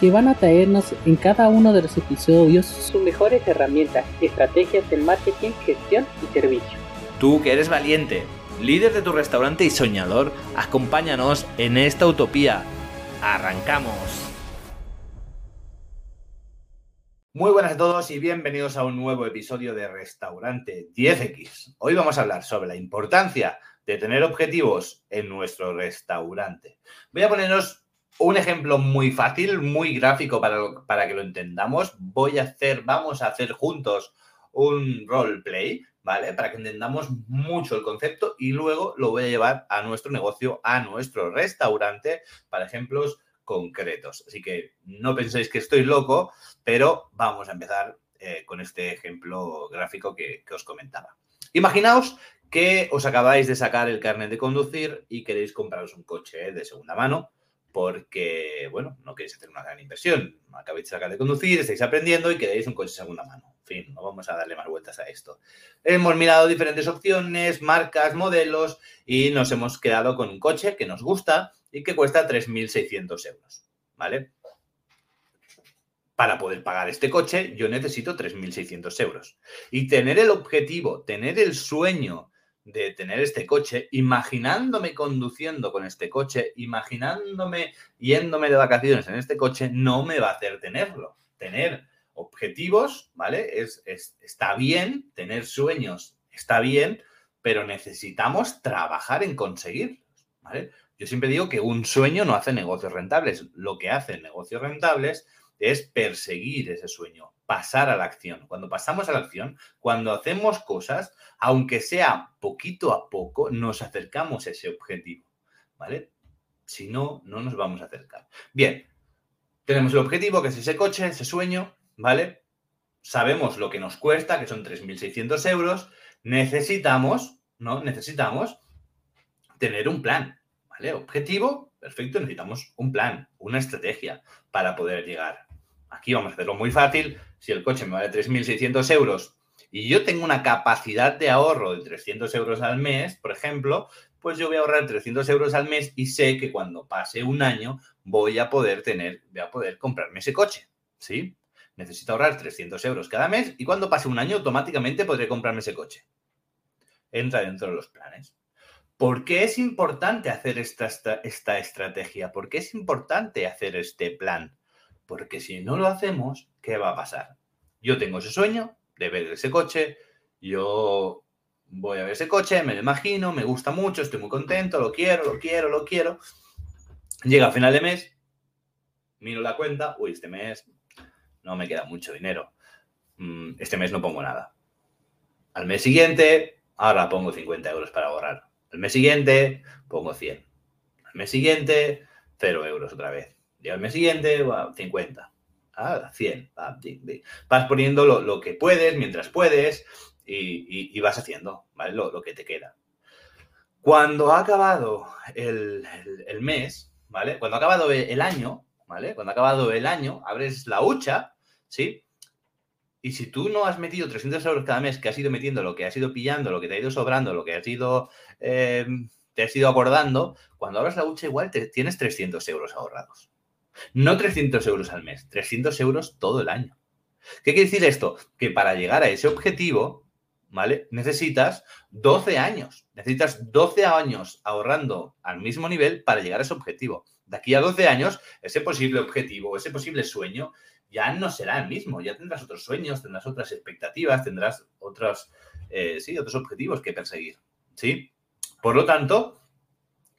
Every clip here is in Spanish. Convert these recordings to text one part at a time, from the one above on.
que van a traernos en cada uno de los episodios sus mejores herramientas, estrategias de marketing, gestión y servicio. Tú que eres valiente, líder de tu restaurante y soñador, acompáñanos en esta utopía. ¡Arrancamos! Muy buenas a todos y bienvenidos a un nuevo episodio de Restaurante 10X. Hoy vamos a hablar sobre la importancia de tener objetivos en nuestro restaurante. Voy a ponernos un ejemplo muy fácil, muy gráfico para, para que lo entendamos. Voy a hacer, vamos a hacer juntos un roleplay, ¿vale? Para que entendamos mucho el concepto y luego lo voy a llevar a nuestro negocio, a nuestro restaurante, para ejemplos concretos. Así que no penséis que estoy loco, pero vamos a empezar eh, con este ejemplo gráfico que, que os comentaba. Imaginaos que os acabáis de sacar el carnet de conducir y queréis compraros un coche de segunda mano porque, bueno, no queréis hacer una gran inversión. Acabáis de sacar de conducir, estáis aprendiendo y queréis un coche de segunda mano. En fin, no vamos a darle más vueltas a esto. Hemos mirado diferentes opciones, marcas, modelos y nos hemos quedado con un coche que nos gusta y que cuesta 3.600 euros, ¿vale? Para poder pagar este coche yo necesito 3.600 euros. Y tener el objetivo, tener el sueño de tener este coche, imaginándome conduciendo con este coche, imaginándome yéndome de vacaciones en este coche, no me va a hacer tenerlo. Tener objetivos, ¿vale? Es, está bien, tener sueños está bien, pero necesitamos trabajar en conseguirlos, ¿vale? Yo siempre digo que un sueño no hace negocios rentables. Lo que hace negocios rentables es perseguir ese sueño, pasar a la acción. Cuando pasamos a la acción, cuando hacemos cosas, aunque sea poquito a poco, nos acercamos a ese objetivo, ¿vale? Si no, no nos vamos a acercar. Bien, tenemos el objetivo, que es ese coche, ese sueño, ¿vale? Sabemos lo que nos cuesta, que son 3.600 euros. Necesitamos, ¿no? Necesitamos tener un plan, ¿vale? Objetivo, perfecto, necesitamos un plan, una estrategia para poder llegar. Aquí vamos a hacerlo muy fácil. Si el coche me vale 3.600 euros y yo tengo una capacidad de ahorro de 300 euros al mes, por ejemplo, pues yo voy a ahorrar 300 euros al mes y sé que cuando pase un año voy a poder tener, voy a poder comprarme ese coche, ¿sí? Necesito ahorrar 300 euros cada mes y cuando pase un año automáticamente podré comprarme ese coche. Entra dentro de los planes. ¿Por qué es importante hacer esta, esta, esta estrategia? ¿Por qué es importante hacer este plan? Porque si no lo hacemos, ¿qué va a pasar? Yo tengo ese sueño de ver ese coche, yo voy a ver ese coche, me lo imagino, me gusta mucho, estoy muy contento, lo quiero, lo quiero, lo quiero. Llega a final de mes, miro la cuenta, uy, este mes no me queda mucho dinero. Mm, este mes no pongo nada. Al mes siguiente, ahora pongo 50 euros para ahorrar. Al mes siguiente, pongo 100. Al mes siguiente, 0 euros otra vez. Y al mes siguiente, 50. Ah, 100. Vas poniendo lo, que puedes mientras puedes y, vas haciendo. Lo, que te queda. Cuando ha acabado el, mes, ¿vale? Cuando ha acabado el año, ¿vale? Cuando ha acabado el año, abres la hucha, ¿sí? Y si tú no has metido 300 euros cada mes, que has ido metiendo lo que has ido pillando, lo que te ha ido sobrando, lo que has ido, eh, te has ido acordando, cuando abras la hucha igual te, tienes 300 euros ahorrados. No 300 euros al mes, 300 euros todo el año. ¿Qué quiere decir esto? Que para llegar a ese objetivo, ¿vale? Necesitas 12 años. Necesitas 12 años ahorrando al mismo nivel para llegar a ese objetivo. De aquí a 12 años, ese posible objetivo, ese posible sueño, ya no será el mismo. Ya tendrás otros sueños, tendrás otras expectativas, tendrás otros, eh, sí, otros objetivos que perseguir. ¿Sí? Por lo tanto,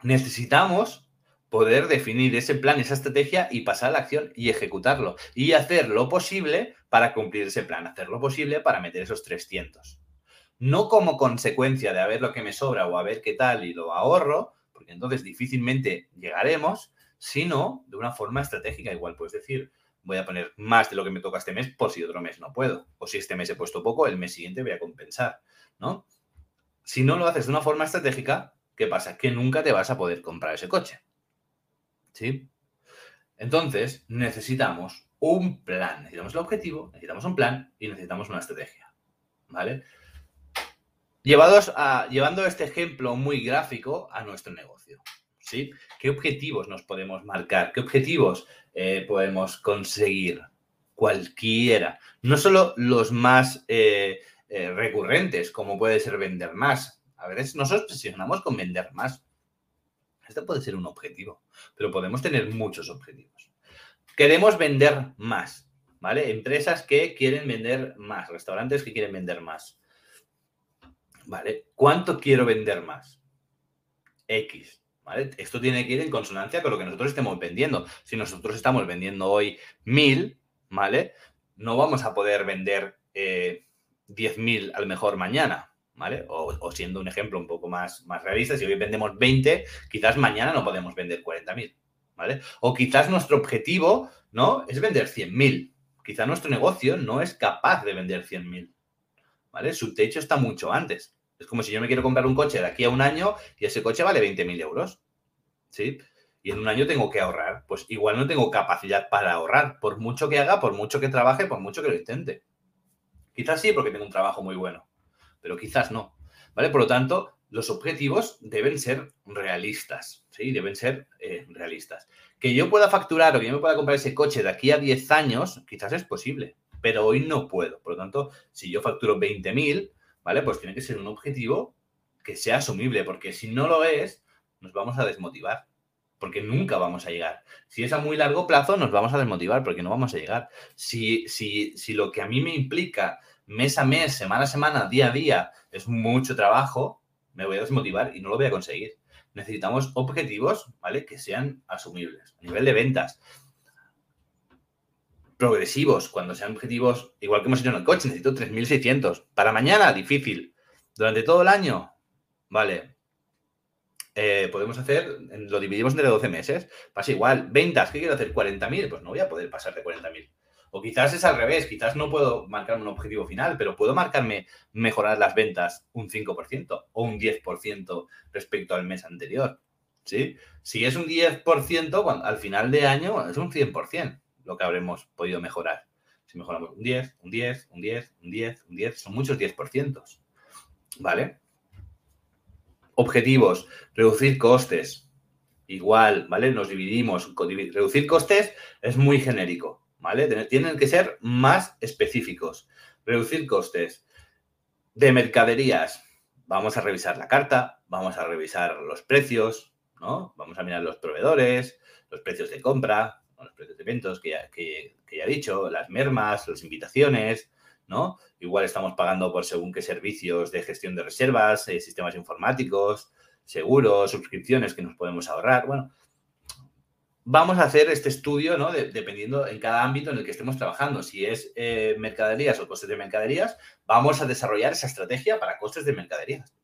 necesitamos poder definir ese plan, esa estrategia y pasar a la acción y ejecutarlo. Y hacer lo posible para cumplir ese plan, hacer lo posible para meter esos 300. No como consecuencia de a ver lo que me sobra o a ver qué tal y lo ahorro, porque entonces difícilmente llegaremos, sino de una forma estratégica. Igual puedes decir, voy a poner más de lo que me toca este mes por si otro mes no puedo. O si este mes he puesto poco, el mes siguiente voy a compensar, ¿no? Si no lo haces de una forma estratégica, ¿qué pasa? Que nunca te vas a poder comprar ese coche. ¿Sí? Entonces, necesitamos un plan. Necesitamos el objetivo, necesitamos un plan y necesitamos una estrategia. ¿Vale? Llevados a, llevando este ejemplo muy gráfico a nuestro negocio. ¿sí? ¿Qué objetivos nos podemos marcar? ¿Qué objetivos eh, podemos conseguir? Cualquiera. No solo los más eh, eh, recurrentes, como puede ser vender más. A veces nos obsesionamos con vender más. Este puede ser un objetivo, pero podemos tener muchos objetivos. Queremos vender más, ¿vale? Empresas que quieren vender más, restaurantes que quieren vender más. ¿Vale? ¿Cuánto quiero vender más? X. ¿Vale? Esto tiene que ir en consonancia con lo que nosotros estemos vendiendo. Si nosotros estamos vendiendo hoy mil, ¿vale? No vamos a poder vender eh, 10.000 al mejor mañana, ¿vale? O, siendo un ejemplo un poco más, más realista, si hoy vendemos 20, quizás mañana no podemos vender 40.000, ¿vale? O quizás nuestro objetivo, ¿no? Es vender 100.000. Quizás nuestro negocio no es capaz de vender 100.000, ¿vale? Su techo está mucho antes. Es como si yo me quiero comprar un coche de aquí a un año y ese coche vale 20.000 euros, ¿sí? Y en un año tengo que ahorrar. Pues igual no tengo capacidad para ahorrar, por mucho que haga, por mucho que trabaje, por mucho que lo intente. Quizás sí porque tengo un trabajo muy bueno, pero quizás no. ¿Vale? Por lo tanto, los objetivos deben ser realistas, ¿sí? Deben ser eh, realistas. Que yo pueda facturar o que yo me pueda comprar ese coche de aquí a 10 años, quizás es posible, pero hoy no puedo. Por lo tanto, si yo facturo 20.000, ¿vale? Pues tiene que ser un objetivo que sea asumible, porque si no lo es, nos vamos a desmotivar, porque nunca vamos a llegar. Si es a muy largo plazo, nos vamos a desmotivar, porque no vamos a llegar. Si, si, si lo que a mí me implica mes a mes, semana a semana, día a día, es mucho trabajo, me voy a desmotivar y no lo voy a conseguir. Necesitamos objetivos, ¿vale? Que sean asumibles. A nivel de ventas, progresivos, cuando sean objetivos, igual que hemos hecho en el coche, necesito 3.600. Para mañana, difícil. Durante todo el año, vale. Eh, podemos hacer, lo dividimos entre 12 meses. Pasa igual. Ventas, ¿qué quiero hacer? 40.000. Pues no voy a poder pasar de 40.000. O quizás es al revés, quizás no puedo marcarme un objetivo final, pero puedo marcarme mejorar las ventas un 5% o un 10% respecto al mes anterior. ¿sí? Si es un 10%, al final de año es un 100% lo que habremos podido mejorar. Si mejoramos un 10, un 10, un 10, un 10, un 10, son muchos 10%. ¿Vale? Objetivos, reducir costes. Igual, ¿vale? Nos dividimos. Reducir costes es muy genérico. ¿Vale? Tienen que ser más específicos. Reducir costes de mercaderías. Vamos a revisar la carta, vamos a revisar los precios, ¿no? Vamos a mirar los proveedores, los precios de compra, los precios de eventos que ya, he dicho, las mermas, las invitaciones, ¿no? Igual estamos pagando por según qué servicios de gestión de reservas, eh, sistemas informáticos, seguros, suscripciones que nos podemos ahorrar. Bueno, vamos a hacer este estudio, ¿no? dependiendo en cada ámbito en el que estemos trabajando. Si es eh, mercaderías o costes de mercaderías, vamos a desarrollar esa estrategia para costes de mercaderías.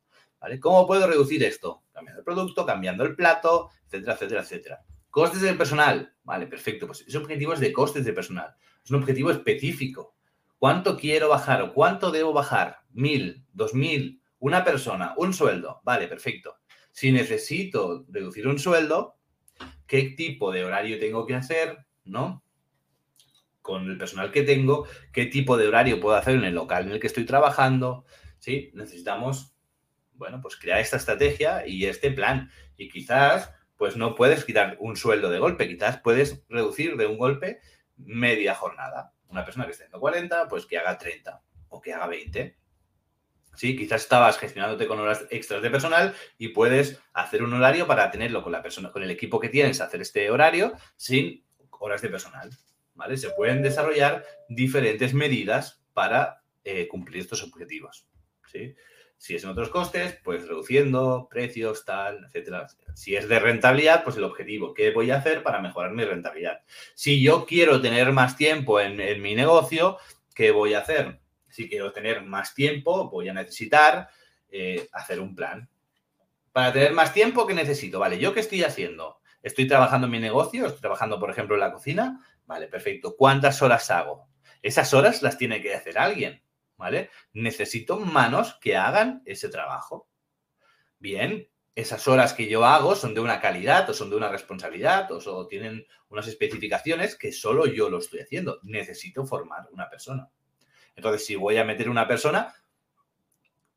¿Cómo puedo reducir esto? Cambiando el producto, cambiando el plato, etcétera, etcétera, etcétera. Costes del personal. Vale, perfecto. Pues ese objetivo es de costes de personal. Es un objetivo específico. ¿Cuánto quiero bajar o cuánto debo bajar? ¿Mil? ¿Dos mil? ¿Una persona? ¿Un sueldo? Vale, perfecto. Si necesito reducir un sueldo, qué tipo de horario tengo que hacer, ¿no? Con el personal que tengo, qué tipo de horario puedo hacer en el local en el que estoy trabajando, ¿sí? Necesitamos, bueno, pues crear esta estrategia y este plan. Y quizás, pues no puedes quitar un sueldo de golpe, quizás puedes reducir de un golpe media jornada. Una persona que esté haciendo 40, pues que haga 30 o que haga 20. ¿Sí? Quizás estabas gestionándote con horas extras de personal y puedes hacer un horario para tenerlo con la persona, con el equipo que tienes, hacer este horario sin horas de personal, ¿vale? Se pueden desarrollar diferentes medidas para eh, cumplir estos objetivos, ¿sí? Si es en otros costes, pues reduciendo precios, tal, etcétera, Si es de rentabilidad, pues el objetivo, ¿qué voy a hacer para mejorar mi rentabilidad? Si yo quiero tener más tiempo en, en mi negocio, ¿qué voy a hacer? Si quiero tener más tiempo, voy a necesitar eh, hacer un plan. Para tener más tiempo, ¿qué necesito? Vale, ¿yo qué estoy haciendo? Estoy trabajando en mi negocio, estoy trabajando, por ejemplo, en la cocina. Vale, perfecto. ¿Cuántas horas hago? Esas horas las tiene que hacer alguien, ¿vale? Necesito manos que hagan ese trabajo. Bien, esas horas que yo hago son de una calidad o son de una responsabilidad o, tienen unas especificaciones que solo yo lo estoy haciendo. Necesito formar una persona. Entonces, si voy a meter una persona,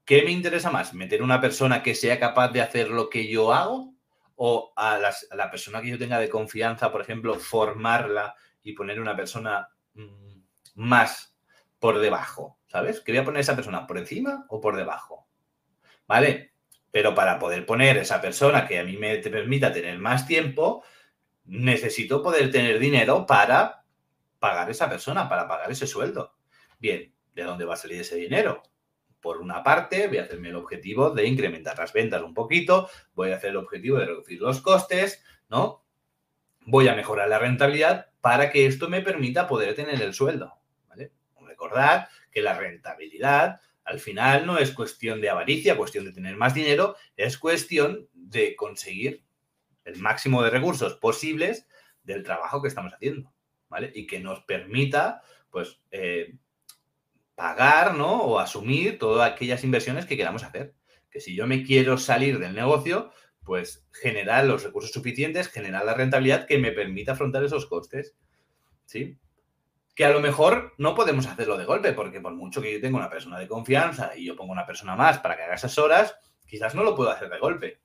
¿qué me interesa más? ¿Meter una persona que sea capaz de hacer lo que yo hago? ¿O a, la persona que yo tenga de confianza, por ejemplo, formarla y poner una persona mm, más por debajo? ¿Sabes? ¿Que voy a poner esa persona por encima o por debajo? ¿Vale? Pero para poder poner esa persona que a mí me permita tener más tiempo, necesito poder tener dinero para pagar esa persona, para pagar ese sueldo. Bien, ¿de dónde va a salir ese dinero? Por una parte, voy a hacerme el objetivo de incrementar las ventas un poquito, voy a hacer el objetivo de reducir los costes, ¿no? Voy a mejorar la rentabilidad para que esto me permita poder tener el sueldo, ¿vale? Recordad que la rentabilidad al final no es cuestión de avaricia, cuestión de tener más dinero, es cuestión de conseguir el máximo de recursos posibles del trabajo que estamos haciendo, ¿vale? Y que nos permita, pues, eh, pagar, ¿no? O asumir todas aquellas inversiones que queramos hacer. Que si yo me quiero salir del negocio, pues generar los recursos suficientes, generar la rentabilidad que me permita afrontar esos costes, ¿sí? que a lo mejor no podemos hacerlo de golpe, porque por mucho que yo tenga una persona de confianza y yo pongo una persona más para que haga esas horas, quizás no lo puedo hacer de golpe.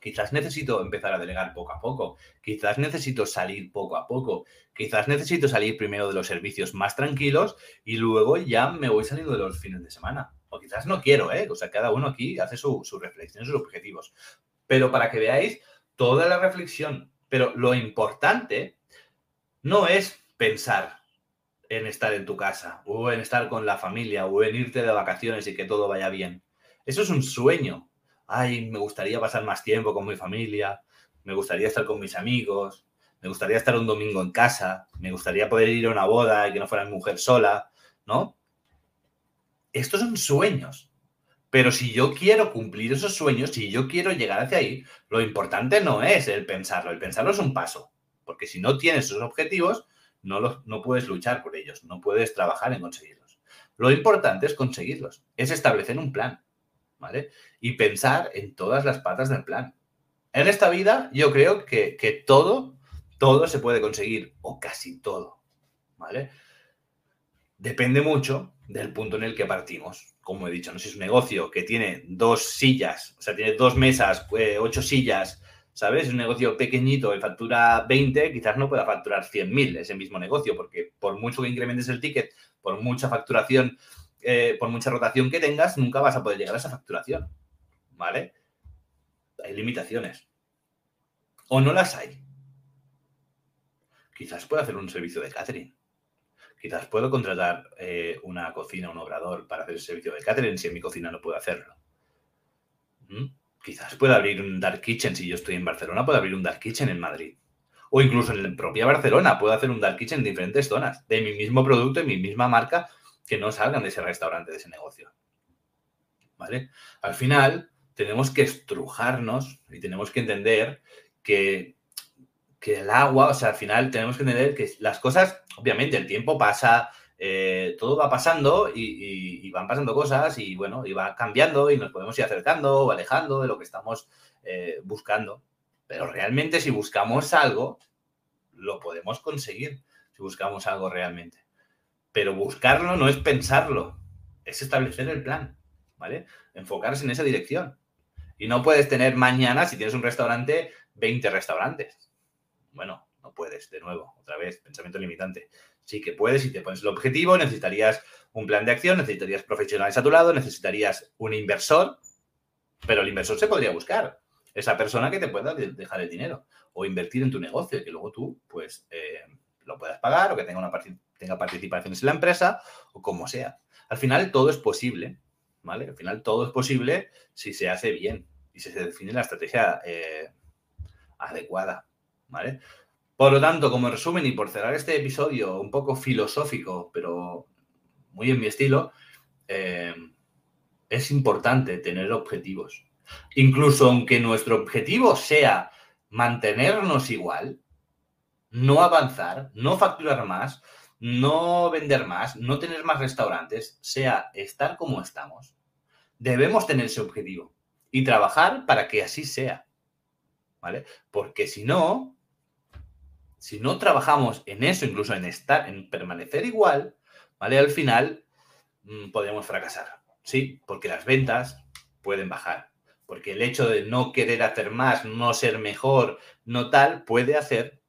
Quizás necesito empezar a delegar poco a poco, quizás necesito salir poco a poco, quizás necesito salir primero de los servicios más tranquilos y luego ya me voy saliendo de los fines de semana. O quizás no quiero, ¿eh? O sea, cada uno aquí hace su, su reflexión, sus objetivos. Pero para que veáis toda la reflexión, pero lo importante no es pensar, en estar en tu casa, o en estar con la familia, o en irte de vacaciones y que todo vaya bien. Eso es un sueño. Ay, me gustaría pasar más tiempo con mi familia, me gustaría estar con mis amigos, me gustaría estar un domingo en casa, me gustaría poder ir a una boda y que no fuera mi mujer sola, ¿no? Estos son sueños. Pero si yo quiero cumplir esos sueños, si yo quiero llegar hacia ahí, lo importante no es el pensarlo, el pensarlo es un paso. Porque si no tienes esos objetivos, no, no puedes luchar por ellos, no puedes trabajar en conseguirlos. Lo importante es conseguirlos, es establecer un plan, ¿vale? Y pensar en todas las patas del plan. En esta vida yo creo que, que todo, todo se puede conseguir, o casi todo, ¿vale? Depende mucho del punto en el que partimos. Como he dicho, no si es un negocio que tiene dos sillas, o sea, tiene dos mesas, eh, ocho sillas, ¿sabes? Es un negocio pequeñito y factura 20, quizás no pueda facturar 100.000 ese mismo negocio, porque por mucho que incrementes el ticket, por mucha facturación, eh, por mucha rotación que tengas, nunca vas a poder llegar a esa facturación, ¿vale? Hay limitaciones. O no las hay. Quizás pueda hacer un servicio de catering. Quizás puedo contratar eh, una cocina, un obrador para hacer el servicio de catering si en mi cocina no puedo hacerlo. ¿Mm? quizás pueda abrir un Dark Kitchen si yo estoy en Barcelona, puedo abrir un Dark Kitchen en Madrid. O incluso en la propia Barcelona puedo hacer un Dark Kitchen en diferentes zonas, de mi mismo producto, de mi misma marca, que no salgan de ese restaurante, de ese negocio. ¿Vale? Al final, tenemos que estrujarnos y tenemos que entender que, que el agua, o sea, al final tenemos que entender que las cosas, obviamente, el tiempo pasa, eh, todo va pasando y, van pasando cosas y bueno, y va cambiando y nos podemos ir acercando o alejando de lo que estamos eh, buscando. Pero realmente si buscamos algo, lo podemos conseguir, si buscamos algo realmente. Pero buscarlo no es pensarlo, es establecer el plan, ¿vale? Enfocarse en esa dirección. Y no puedes tener mañana, si tienes un restaurante, 20 restaurantes. Bueno, no puedes, de nuevo, otra vez, pensamiento limitante sí que puedes, si te pones el objetivo, necesitarías un plan de acción, necesitarías profesionales a tu lado, necesitarías un inversor, pero el inversor se podría buscar. Esa persona que te pueda dejar el dinero o invertir en tu negocio que luego tú, pues, eh, lo puedas pagar o que tenga, una tenga participaciones en la empresa o como sea. Al final todo es posible, ¿vale? Al final todo es posible si se hace bien y si se define la estrategia eh, adecuada, ¿vale? Por lo tanto, como resumen y por cerrar este episodio un poco filosófico, pero muy en mi estilo, eh, es importante tener objetivos. Incluso aunque nuestro objetivo sea mantenernos igual, no avanzar, no facturar más, no vender más, no tener más restaurantes, sea estar como estamos, debemos tener ese objetivo y trabajar para que así sea. ¿Vale? Porque si no, si no trabajamos en eso, incluso en estar, en permanecer igual, ¿vale? Al final mm, podemos fracasar. Sí, porque las ventas pueden bajar. Porque el hecho de no querer hacer más, no ser mejor, no tal, puede hacer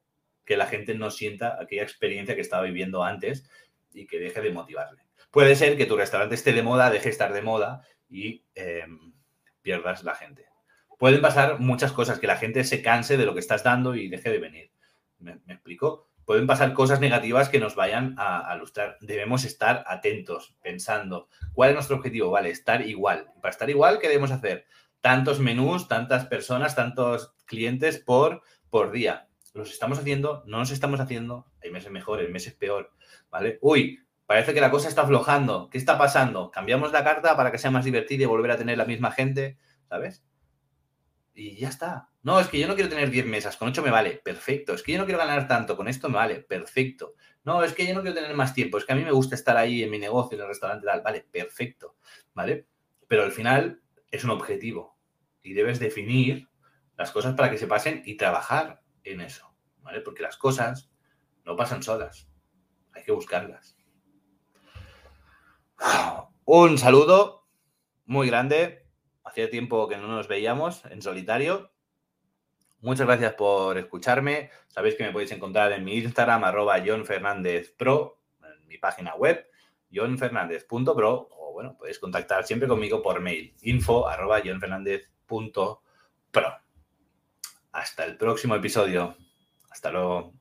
que la gente no sienta aquella experiencia que estaba viviendo antes y que deje de motivarle. Puede ser que tu restaurante esté de moda, deje de estar de moda y em, pierdas la gente. Pueden pasar muchas cosas, que la gente se canse de lo que estás dando y deje de venir. ¿Me, explico? Pueden pasar cosas negativas que nos vayan a, a, lustrar. Debemos estar atentos, pensando, ¿cuál es nuestro objetivo? Vale, estar igual. para estar igual, ¿qué debemos hacer? Tantos menús, tantas personas, tantos clientes por, por día. ¿Los estamos haciendo? ¿No nos estamos haciendo? Hay meses mejor, hay meses peor. ¿Vale? Uy, parece que la cosa está aflojando. ¿Qué está pasando? ¿Cambiamos la carta para que sea más divertida y volver a tener la misma gente? ¿Sabes? Y ya está. No, es que yo no quiero tener 10 mesas, con 8 me vale, perfecto. Es que yo no quiero ganar tanto, con esto me vale, perfecto. No, es que yo no quiero tener más tiempo, es que a mí me gusta estar ahí en mi negocio, en el restaurante, tal, vale, perfecto. ¿Vale? Pero al final es un objetivo y debes definir las cosas para que se pasen y trabajar en eso, Porque las cosas no pasan solas, hay que buscarlas. Un saludo muy grande. Hacía tiempo que no nos veíamos en solitario. Muchas gracias por escucharme. Sabéis que me podéis encontrar en mi Instagram, arroba John en mi página web, johnfernandez.pro, o bueno, podéis contactar siempre conmigo por mail, info arroba johnfernandez.pro. Hasta el próximo episodio. Hasta luego.